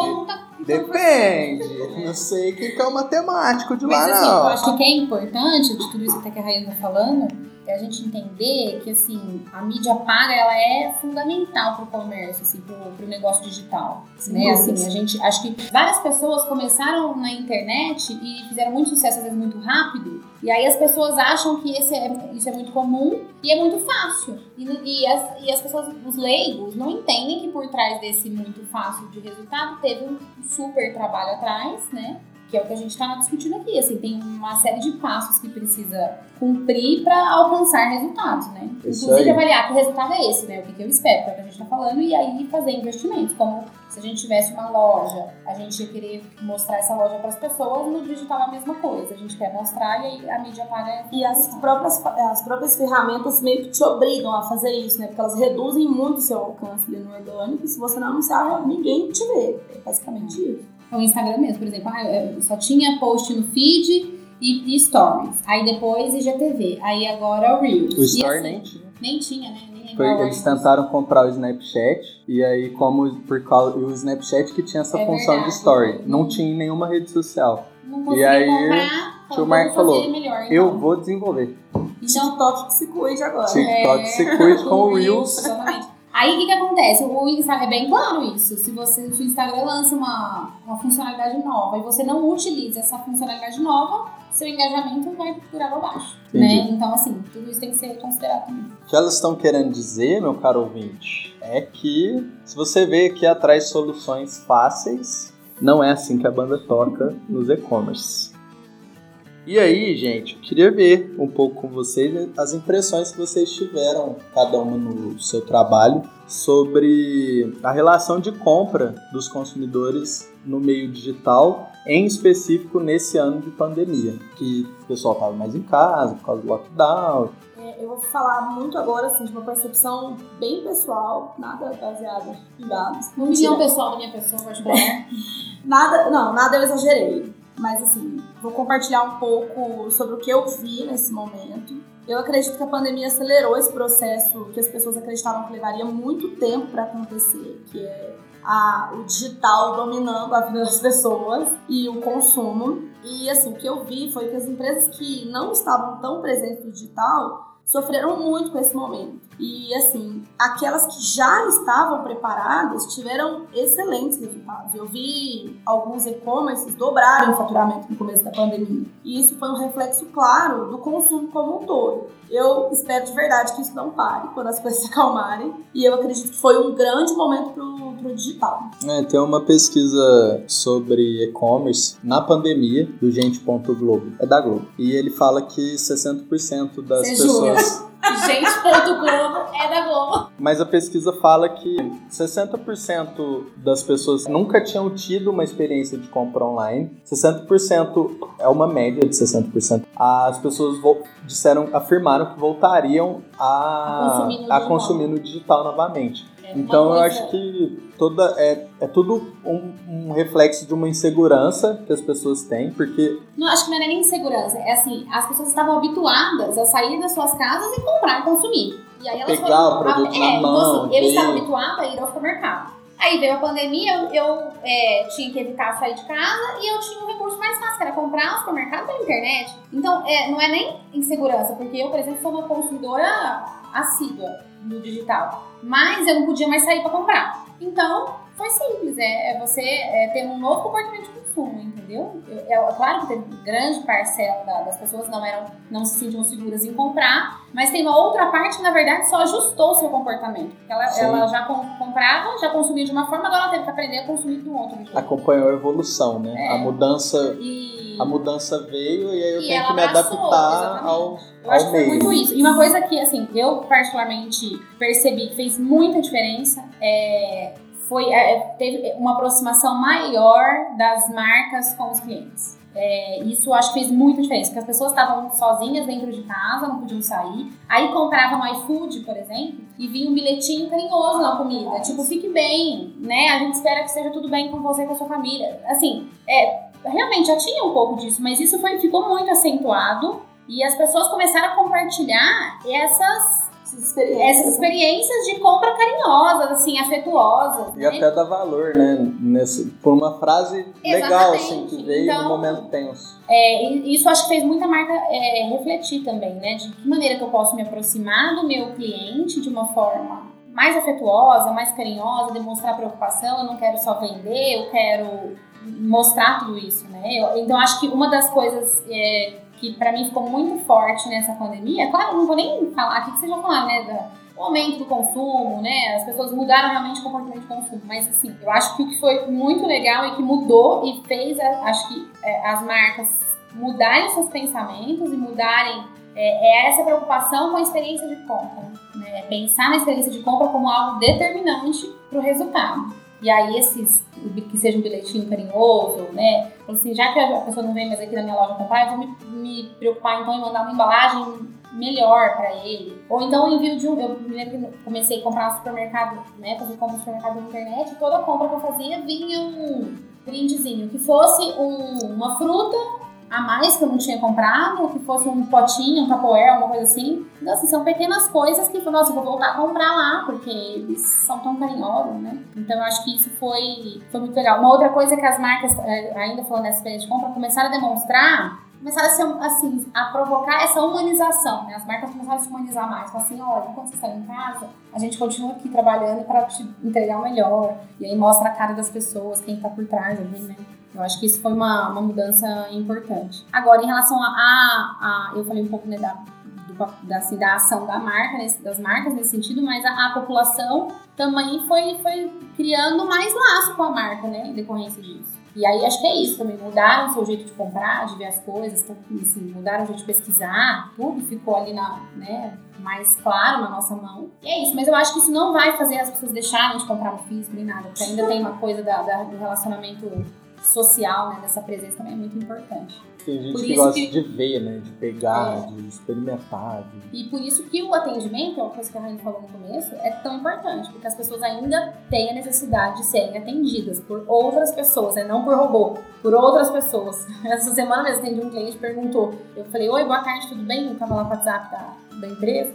Depende. Depende. Não sei quem que é o matemático de lá, Mas assim, eu não. acho que o que é importante de tudo isso até que a Rainha tá falando a gente entender que assim, a mídia paga ela é fundamental pro comércio, assim, pro, pro negócio digital. Né? Assim, a gente acho que várias pessoas começaram na internet e fizeram muito sucesso, às vezes muito rápido. E aí as pessoas acham que esse é, isso é muito comum e é muito fácil. E, e as, e as pessoas, os leigos, não entendem que por trás desse muito fácil de resultado teve um super trabalho atrás, né? Que é o que a gente está discutindo aqui. Assim, tem uma série de passos que precisa cumprir para alcançar resultados, né? Isso Inclusive aí. avaliar que resultado é esse, né? O que, que eu espero, que é o que a gente está falando, e aí fazer investimentos. Como se a gente tivesse uma loja, a gente ia querer mostrar essa loja para as pessoas, no digital é a mesma coisa. A gente quer mostrar e aí a mídia paga. E as próprias, as próprias ferramentas meio que te obrigam a fazer isso, né? Porque elas reduzem muito o seu alcance ali no orgânico. Se você não anunciar, ninguém te vê. É basicamente isso. O Instagram mesmo, por exemplo, ah, eu só tinha post no feed e, e stories. Aí depois IGTV. Aí agora o Reels. O Store assim, nem tinha. Nem tinha, né? Nem Foi, eles tentaram comprar o Snapchat e aí como por causa o Snapchat que tinha essa É função verdade. de story, não tinha em nenhuma rede social. Não consegui E aí, comprar, tio vamos Marco falou, melhor, então. Eu vou desenvolver. Então, TikTok que se cuide agora. TikTok se cuide com o Reels. Exatamente. Aí o que, que acontece? O Instagram é bem claro isso. Se você, o Instagram lança uma, uma funcionalidade nova e você não utiliza essa funcionalidade nova, seu engajamento vai por água abaixo. Né? Então, assim, tudo isso tem que ser considerado também. O que elas estão querendo dizer, meu caro ouvinte, é que se você vê aqui atrás soluções fáceis, não é assim que a banda toca nos e-commerce. E aí, gente, eu queria ver um pouco com vocês as impressões que vocês tiveram, cada uma no seu trabalho, sobre a relação de compra dos consumidores no meio digital, em específico nesse ano de pandemia, que o pessoal estava mais em casa por causa do lockdown, É, eu vou falar muito agora, assim, de uma percepção bem pessoal, nada baseada em dados. Opinião pessoal da minha pessoa, particular. Nada, não, nada eu exagerei. Mas assim, vou compartilhar um pouco sobre o que eu vi nesse momento. Eu acredito que a pandemia acelerou esse processo que as pessoas acreditavam que levaria muito tempo para acontecer, que é a, o digital dominando a vida das pessoas e o consumo. E assim, o que eu vi foi que as empresas que não estavam tão presentes no digital sofreram muito com esse momento. E assim, aquelas que já estavam preparadas tiveram excelentes resultados. Eu vi alguns e-commerces dobrarem o faturamento no começo da pandemia. E isso foi um reflexo claro do consumo como um todo. Eu espero de verdade que isso não pare quando as coisas se acalmarem. E eu acredito que foi um grande momento pro, pro digital. É, tem uma pesquisa sobre e-commerce na pandemia do Gente.globo. É da Globo. E ele fala que 60% das Você pessoas. Gente, ponto Globo é da Globo. Mas a pesquisa fala que 60% das pessoas nunca tinham tido uma experiência de compra online. 60% é uma média de 60%. As pessoas disseram, afirmaram que voltariam a, A consumir no a digital. consumir no digital novamente. É Então eu acho que toda é, é tudo um, um reflexo de uma insegurança que as pessoas têm, porque Não, acho que não é nem insegurança. É assim, as pessoas estavam habituadas a sair das suas casas e comprar e consumir. E aí elas Pegar foram, o produto é, na então, mão, assim, eu estava habituada a ir ao supermercado. Aí veio a pandemia, eu, eu, é, tinha que evitar sair de casa e eu tinha um recurso mais fácil, que era comprar no supermercado pela internet. Então, é, não é nem insegurança, porque eu, por exemplo, sou uma consumidora assídua no digital. Mas eu não podia mais sair para comprar. Então, foi simples, é, é você é, ter um novo comportamento de consumo, entendeu? Eu- É, claro que teve grande parcela da- das pessoas não eram, não se sentiam seguras em comprar, mas tem uma outra parte que na verdade só ajustou o seu comportamento. Porque Ela, Sim. ela já com- comprava, já consumia de uma forma, agora ela teve que aprender a consumir de um outro jeito. acompanhou a evolução, né? É. A mudança, E a mudança veio e aí eu E tenho que me adaptar exatamente. ao, Eu acho ao que foi muito isso. E uma coisa que, assim, eu particularmente percebi que fez muita diferença é, foi é, teve uma aproximação maior das marcas com os clientes. É, isso acho que fez muita diferença, porque as pessoas estavam sozinhas dentro de casa, não podiam sair. Aí compravam iFood, por exemplo, e vinha um bilhetinho carinhoso na comida. Tipo, fique bem, né? A gente espera que esteja tudo bem com você e com a sua família. Assim, é, realmente já tinha um pouco disso, mas isso foi, ficou muito acentuado e as pessoas começaram a compartilhar essas, Essas experiências. essas experiências de compra carinhosas, assim, afetuosas. E né? até dá valor, né? Nesse, por uma frase legal, assim, que Exatamente. veio Então- no momento tenso. É, e isso acho que fez muita marca é, refletir também, né? De que maneira que eu posso me aproximar do meu cliente de uma forma mais afetuosa, mais carinhosa, demonstrar preocupação. Eu não quero só vender, eu quero mostrar tudo isso, né? Eu- então acho que uma das coisas é, que pra mim ficou muito forte nessa pandemia, claro, não vou nem falar aqui que vocês já né? da- o aumento do consumo, né? As pessoas mudaram realmente o comportamento de consumo. Mas assim, eu acho que o que foi muito legal e que mudou e fez, a- acho que é, as marcas mudarem seus pensamentos e mudarem é, é essa preocupação com a experiência de compra. Né? Pensar na experiência de compra como algo determinante para o resultado. E aí esses, que seja um bilhetinho carinhoso, né? Assim, já que a pessoa não vem mais aqui na minha loja comprar, eu vou me, me preocupar então em mandar uma embalagem melhor para ele. Ou então envio de um. Eu me lembro que comecei a comprar no supermercado, né? Fazer compra no supermercado na internet, toda compra que eu fazia vinha um brindezinho, que fosse um- uma fruta a mais que eu não tinha comprado, que fosse um potinho, um Tupperware, alguma coisa assim. Então, assim, são pequenas coisas que, nossa, eu vou voltar a comprar lá, porque eles são tão carinhosos, né? Então, eu acho que isso foi, foi muito legal. Uma outra coisa que as marcas, é, ainda falando nessa experiência de compra, começaram a demonstrar começaram a, ser, assim, a provocar essa humanização, né? As marcas começaram a se humanizar mais. Falaram assim, olha, quando você está em casa, a gente continua aqui trabalhando para te entregar o melhor. E aí mostra a cara das pessoas, quem está por trás ali, né? Eu acho que isso foi uma, uma mudança importante. Agora, em relação a, a, a eu falei um pouco né, da, do, da, assim, da ação da marca, nesse, das marcas nesse sentido, mas a, a, população também foi, foi criando mais laço com a marca, né, em decorrência disso. E aí acho que é isso também, mudaram o seu jeito de comprar, de ver as coisas, então, assim, mudaram o jeito de pesquisar, tudo ficou ali na, né, mais claro na nossa mão. E é isso, mas eu acho que isso não vai fazer as pessoas deixarem de comprar no físico nem nada, porque ainda tem uma coisa da, da do relacionamento social, né, dessa presença também é muito importante. Tem gente que gosta que... de ver, né, de pegar, é. de experimentar. De... E por isso que o atendimento, é uma coisa que a Rainha falou no começo, é tão importante, porque as pessoas ainda têm a necessidade de serem atendidas por outras pessoas, né, não por robô, por outras pessoas. Essa semana mesmo atendi um cliente perguntou, eu falei, oi, boa tarde, tudo bem? Eu tava lá com o WhatsApp da, da empresa.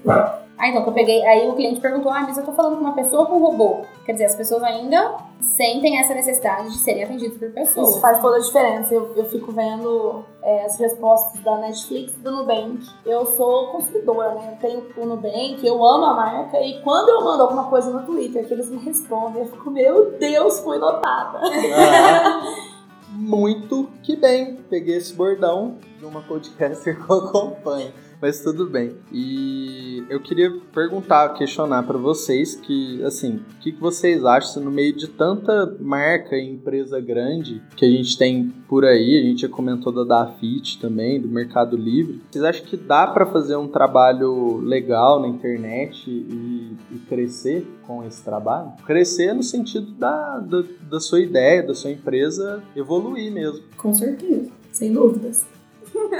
Aí então, eu peguei, aí o cliente perguntou: "Ah, mas eu tô falando com uma pessoa ou com um robô?". Quer dizer, as pessoas ainda sentem essa necessidade de serem atendidas por pessoas. Isso faz toda a diferença. Eu, eu fico vendo é, as respostas da Netflix e do Nubank. Eu sou consumidora, né? Eu tenho o Nubank, eu amo a marca e quando eu mando alguma coisa no Twitter que eles me respondem, eu fico, meu Deus, fui notada. Ah, muito que bem. Peguei esse bordão de uma podcaster que eu acompanho mas tudo bem. E eu queria perguntar, questionar para vocês que, assim, o que, que vocês acham no meio de tanta marca e empresa grande que a gente tem por aí, a gente já comentou da Dafit também, do Mercado Livre, vocês acham que dá para fazer um trabalho legal na internet e, e, crescer com esse trabalho? Crescer no sentido da, da, da sua ideia, da sua empresa evoluir mesmo. Com certeza, sem dúvidas.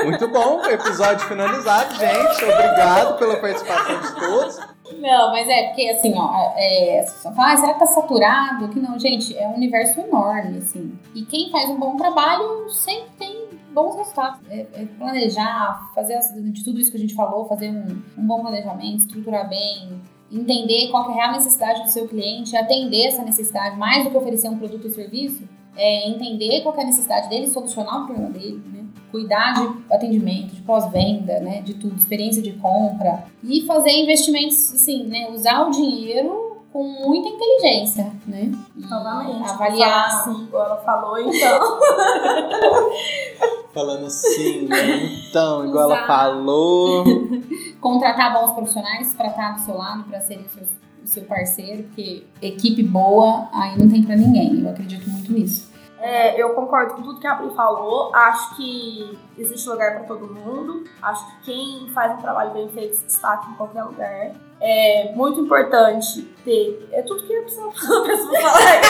Muito bom, episódio finalizado, gente. Obrigado pela participação de todos. Não, mas é porque assim, ó, é, as pessoas falam, ah, será que tá saturado? Que não, gente, é um universo enorme, assim. E quem faz um bom trabalho sempre tem bons resultados. É, é planejar, fazer de tudo isso que a gente falou, fazer um, um bom planejamento, estruturar bem, entender qual é a real necessidade do seu cliente, atender essa necessidade, mais do que oferecer um produto ou serviço, é entender qual é a necessidade dele, solucionar o problema dele, né? Cuidar de atendimento, de pós-venda, né, de tudo, experiência de compra e fazer investimentos, assim, né, usar o dinheiro com muita inteligência, né? Novamente. Avaliar. Assim, igual ela falou, então. Falando assim, né? Então, igual Usar. ela falou. Contratar bons profissionais para estar do seu lado, para serem o seu, o seu parceiro, porque equipe boa aí não tem para ninguém. Eu acredito muito nisso. É, eu concordo com tudo que a Pri falou. Acho que existe lugar para todo mundo. Acho que quem faz um trabalho bem feito se destaca em qualquer lugar. É muito importante ter. É tudo que eu preciso falar.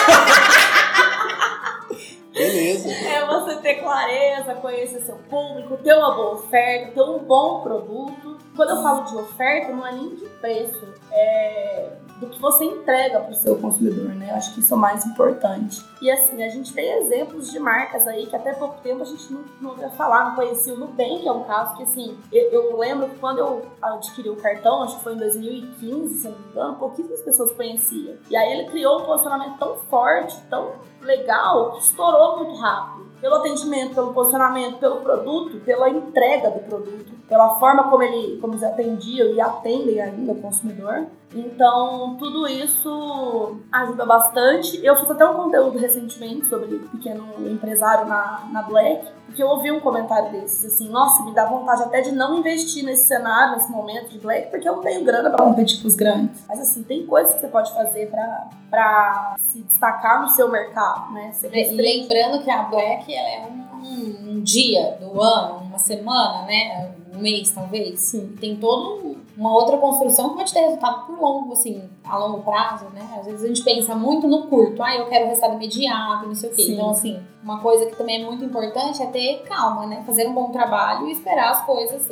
Beleza. É você ter clareza, conhecer seu público, ter uma boa oferta, ter um bom produto. Quando eu falo de oferta, não é nem de preço. É do que você entrega para o seu consumidor, né? Eu acho que isso é o mais importante. E assim, a gente tem exemplos de marcas aí que até pouco tempo a gente não, não ouvia falar, não conhecia o Nubank, que é um caso que assim, eu, eu, lembro que quando eu adquiri o cartão, acho que foi em 2015, se não me engano, pouquíssimas pessoas conheciam. E aí ele criou um posicionamento tão forte, tão legal, que estourou muito rápido. Pelo atendimento, pelo posicionamento, pelo produto, pela entrega do produto, pela forma como, ele, como eles atendiam e atendem ainda o consumidor. Então, tudo isso ajuda bastante. Eu fiz até um conteúdo recentemente sobre pequeno empresário na, na Black, porque eu ouvi um comentário desses, assim, nossa, me dá vontade até de não investir nesse cenário, nesse momento de Black, porque eu não tenho grana para competir com os grandes. Mas, assim, tem coisas que você pode fazer para se destacar no seu mercado, né? e lembrando que a Black é um, um dia do ano, uma semana, né? Um mês, talvez. Sim. Tem todo uma outra construção te ter resultado por longo, assim, a longo prazo, né? Às vezes a gente pensa muito no curto, ah, eu quero resultado imediato, não sei o quê. Sim. Então, assim, uma coisa que também é muito importante é ter calma, né? Fazer um bom trabalho e esperar as coisas,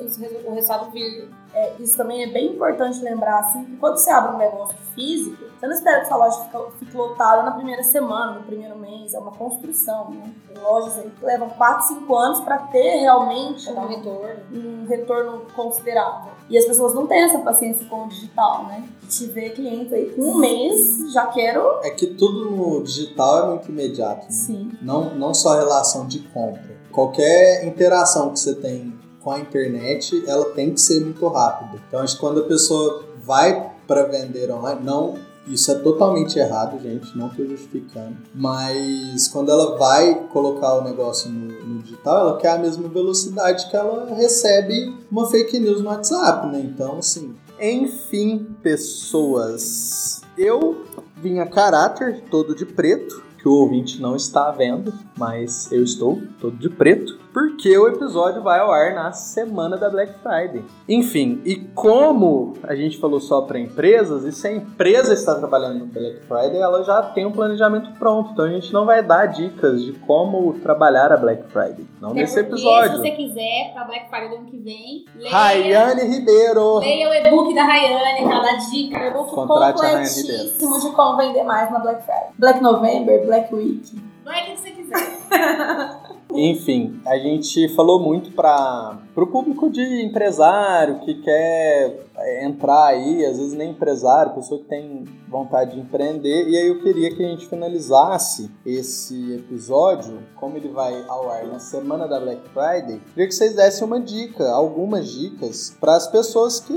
o resultado vir. É, isso também é bem importante lembrar, assim, que quando você abre um negócio físico, você não espera que sua loja fique, lotada na primeira semana, no primeiro mês, é uma construção, né? Tem lojas aí que levam 4, 5 anos para ter realmente um um, retorno. um retorno considerável. E as pessoas não têm essa paciência com o digital, né? Te ver clientes aí com um mês, já quero. É que tudo no digital é muito imediato. né? Sim. Não, não só a relação de compra. Qualquer interação que você tem com a internet, ela tem que ser muito rápida. Então, acho que quando a pessoa vai para vender online, não, isso é totalmente errado, gente, não estou justificando. Mas quando ela vai colocar o negócio no, no digital, ela quer a mesma velocidade que ela recebe uma fake news no WhatsApp, né? Então, assim. Enfim, pessoas. Eu vim a caráter todo de preto, que o ouvinte não está vendo, mas eu estou todo de preto, porque o episódio vai ao ar na semana da Black Friday. Enfim, e como a gente falou só para empresas, e se a empresa está trabalhando no Black Friday, ela já tem um planejamento pronto, então a gente não vai dar dicas de como trabalhar a Black Friday, não Até nesse episódio. Se você quiser, pra Black Friday do ano que vem, leia, Rayane Ribeiro. leia o e-book da Rayane, ela dá dica. E-book Ryan Ribeiro. completíssimo de como vender mais na Black Friday. Black November, Black Week. Não é o que você quiser. Enfim, a gente falou muito para o público de empresário que quer é, entrar aí, às vezes nem empresário, pessoa que tem vontade de empreender. E aí eu queria que a gente finalizasse esse episódio, como ele vai ao ar na semana da Black Friday, queria que vocês dessem uma dica, algumas dicas para as pessoas que,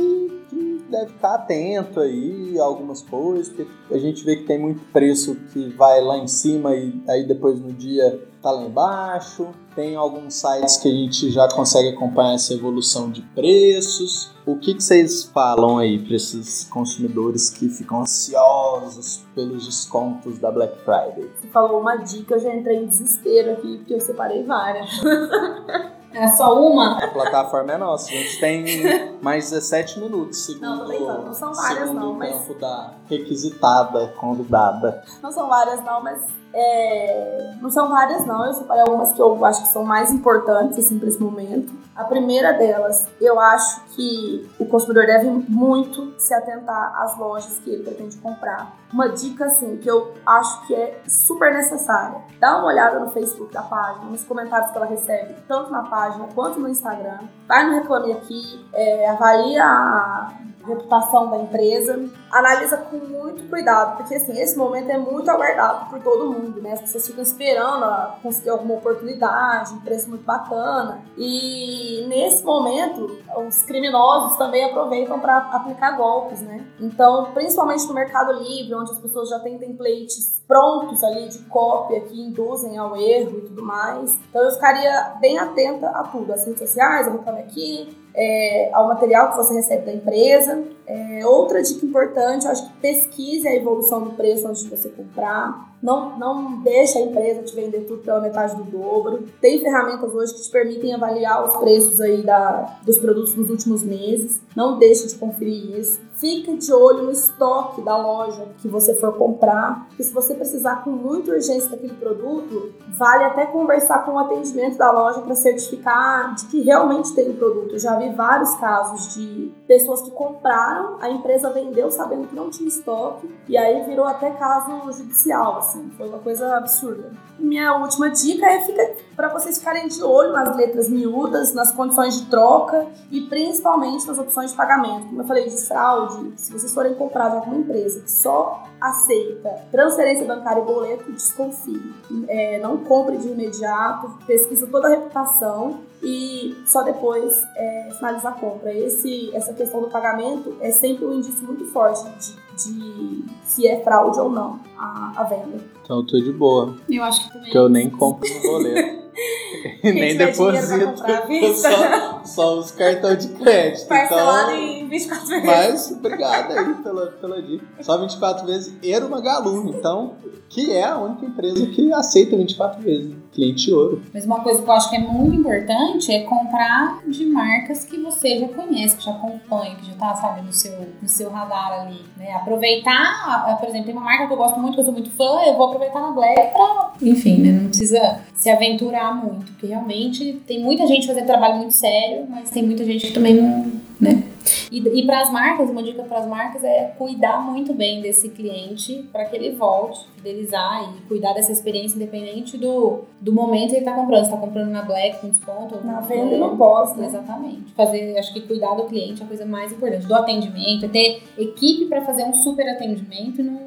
que devem ficar atento aí a algumas coisas, porque a gente vê que tem muito preço que vai lá em cima e aí depois no dia tá lá embaixo. Tem alguns sites que a gente já consegue acompanhar essa evolução de preços. O que, que vocês falam aí para esses consumidores que ficam ansiosos pelos descontos da Black Friday? Você falou uma dica, eu já entrei em desespero aqui, porque eu separei várias. É só uma? A plataforma é nossa, a gente tem mais 17 minutos, segundo, Não, tô brincando, não são várias, não, o mas- tempo da requisitada convidada. Não são várias, não, mas. É, Não são várias, não. Eu separei algumas que eu acho que são mais importantes, assim, pra esse momento. A primeira delas, eu acho que o consumidor deve muito se atentar às lojas que ele pretende comprar. Uma dica, assim, que eu acho que é super necessária. Dá uma olhada no Facebook da página, nos comentários que ela recebe, tanto na página quanto no Instagram. Vai no Reclame Aqui, é, avalia a reputação da empresa, analisa com muito cuidado, porque assim, esse momento é muito aguardado por todo mundo, né? As pessoas ficam esperando a conseguir alguma oportunidade, um preço muito bacana. E nesse momento, os criminosos também aproveitam para aplicar golpes, né? Então, principalmente no Mercado Livre, onde as pessoas já têm templates prontos ali de cópia que induzem ao erro e tudo mais. Então, eu ficaria bem atenta a tudo, as redes sociais, eu reclamo aqui, é, ao material que você recebe da empresa. É, outra dica importante, eu acho que pesquise a evolução do preço antes de você comprar. Não, não deixe a empresa te vender tudo pela metade do dobro. Tem ferramentas hoje que te permitem avaliar os preços aí da, dos produtos nos últimos meses. Não deixe de conferir isso. Fique de olho no estoque da loja que você for comprar. Porque se você precisar com muita urgência daquele produto, vale até conversar com o atendimento da loja para certificar de que realmente tem o produto. Eu já vi vários casos de pessoas que compraram, a empresa vendeu sabendo que não tinha estoque, e aí virou até caso judicial, assim. Foi uma coisa absurda. Minha última dica é fica para vocês ficarem de olho nas letras miúdas, nas condições de troca e principalmente nas opções de pagamento. Como eu falei de fraude, se vocês forem comprar de alguma empresa que só aceita transferência bancária e boleto, desconfie. É, não compre de imediato, pesquisa toda a reputação e só depois é, finaliza a compra. Esse, essa questão do pagamento é sempre um indício muito forte de, de se é fraude ou não a, a venda. Então eu tô de boa, Eu acho que também. porque eu nem compro no boleto. e nem deposito. só, só os cartões de crédito. Parcelado então, em 24 vezes. Mas obrigado aí pela, pela dica. Só 24 vezes era uma Galume, então, que é a única empresa que aceita 24 vezes. Cliente ouro. Mas uma coisa que eu acho que é muito importante é comprar de marcas que você já conhece, que já acompanha, que já tá, sabe, no seu, no seu radar ali, né? Aproveitar, ah, por exemplo, tem uma marca que eu gosto muito, que eu sou muito fã, eu vou aproveitar na Black pra, enfim, né? Não precisa se aventurar muito, porque realmente tem muita gente fazendo trabalho muito sério, mas tem muita gente que também não, né? E, e para as marcas, uma dica para as marcas é cuidar muito bem desse cliente para que ele volte, fidelizar e cuidar dessa experiência independente do, do momento que ele está comprando. Se está comprando na Black com desconto ou Na venda e no pós, né? Exatamente. Fazer, acho que cuidar do cliente é a coisa mais importante. Do atendimento, é ter equipe para fazer um super atendimento e não,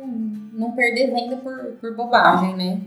não perder venda por, por bobagem, né?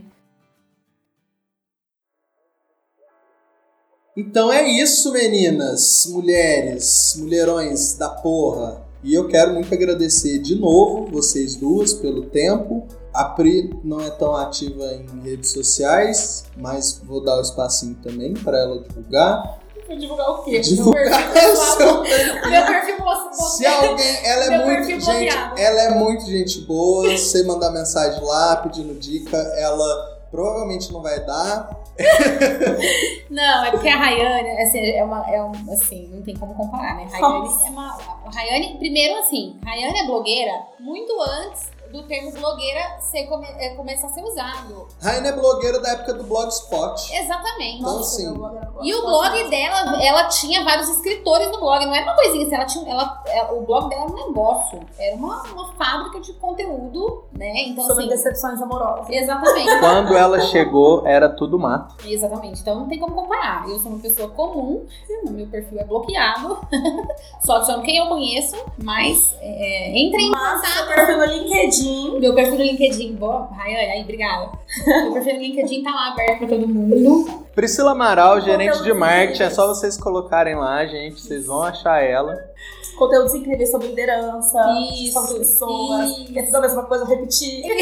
Então é isso, meninas, mulheres, mulherões da porra. E eu quero muito agradecer de novo vocês duas pelo tempo. A Pri não é tão ativa em redes sociais, mas vou dar o espacinho também para ela divulgar. Divulgar o quê? Divulgar Meu perfil seu. Meu perfil moço- Se alguém, ela é muito gente, bloqueado. ela é muito gente boa. Você mandar mensagem lá pedindo dica, ela provavelmente não vai dar. Não, é porque a Rayane, assim, é uma, é um, assim, não tem como comparar, né? Rayane é uma. A Rayane, primeiro assim, Rayane é blogueira muito antes do termo blogueira ser, come, é, começar a ser usado. Raina é blogueira da época do Blogspot. Exatamente. Então, Nossa, era E o blog dela, ela tinha vários escritores no blog, não era uma coisinha assim, ela tinha, ela, ela- o blog dela era um negócio, era uma, uma fábrica de conteúdo, né? Então, Sobre assim, decepções amorosas. exatamente. Quando ela chegou, era tudo mato. Exatamente, então não tem como comparar. Eu sou uma pessoa comum, meu perfil é bloqueado, só adiciono quem eu conheço, mas é, entrem em Mas seu contato. perfil no LinkedIn. Meu perfil no LinkedIn, boa, Rayane, aí, obrigada. Meu perfil no LinkedIn tá lá aberto pra todo mundo. Priscila Amaral, gerente de marketing, é só vocês colocarem lá, gente, vocês vão achar ela. Conteúdos incríveis sobre liderança, Isso, de pessoas. isso. É tudo a mesma coisa, eu repetir.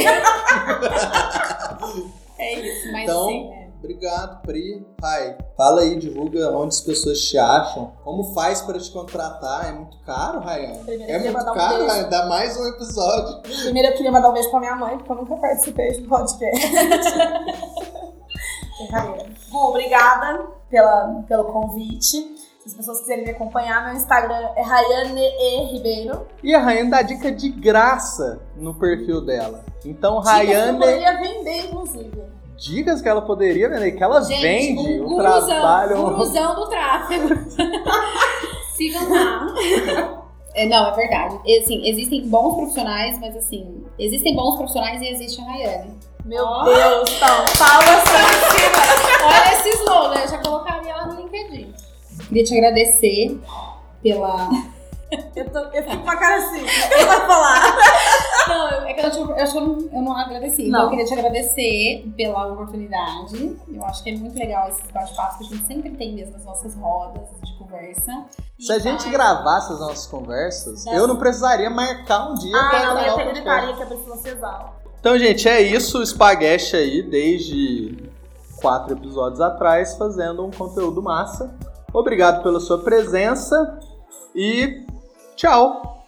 É isso, mas Então, assim, é. Obrigado, Pri. Pai, fala aí, divulga onde as pessoas te acham. Como faz para te contratar? É muito caro? Primeiro, É muito um caro. Ryan. Dá mais um episódio. Primeiro eu queria mandar um beijo pra minha mãe, porque eu nunca participei de um podcast. Gu, obrigada pela, pelo convite. Se as pessoas quiserem me acompanhar, meu Instagram é Rayane E. Ribeiro. E a Ryan dá dica de graça no perfil dela. Então, que eu Rayane, poderia vender, inclusive. Dicas que ela poderia vender, que ela Gente, vende o o guruzão, trabalho. guruzão do tráfego. Sigam lá. É, não, é verdade. Assim, existem bons profissionais, mas assim, existem bons profissionais e existe a Rayane. Meu Ó. Deus, então, palmas pra cima. Olha esse slogan, eu já colocaria ela no LinkedIn. Queria te agradecer pela. Eu, tô, eu fico com a cara assim, eu vou falar. Não, eu- é que eu, eu acho que eu não, eu não agradeci. Então, Não. eu queria te agradecer pela oportunidade. Eu acho que é muito legal esses bate-papos que a gente sempre tem mesmo nas nossas rodas de conversa. E Se a gente faz- gravasse as nossas conversas, Das- eu não precisaria marcar um dia Ah, pra não, eu podcast. gritaria que a Priscila Cesal. Então, gente, é isso. O Spaghetti aí, desde quatro episódios atrás, fazendo um conteúdo massa. Obrigado pela sua presença e tchau!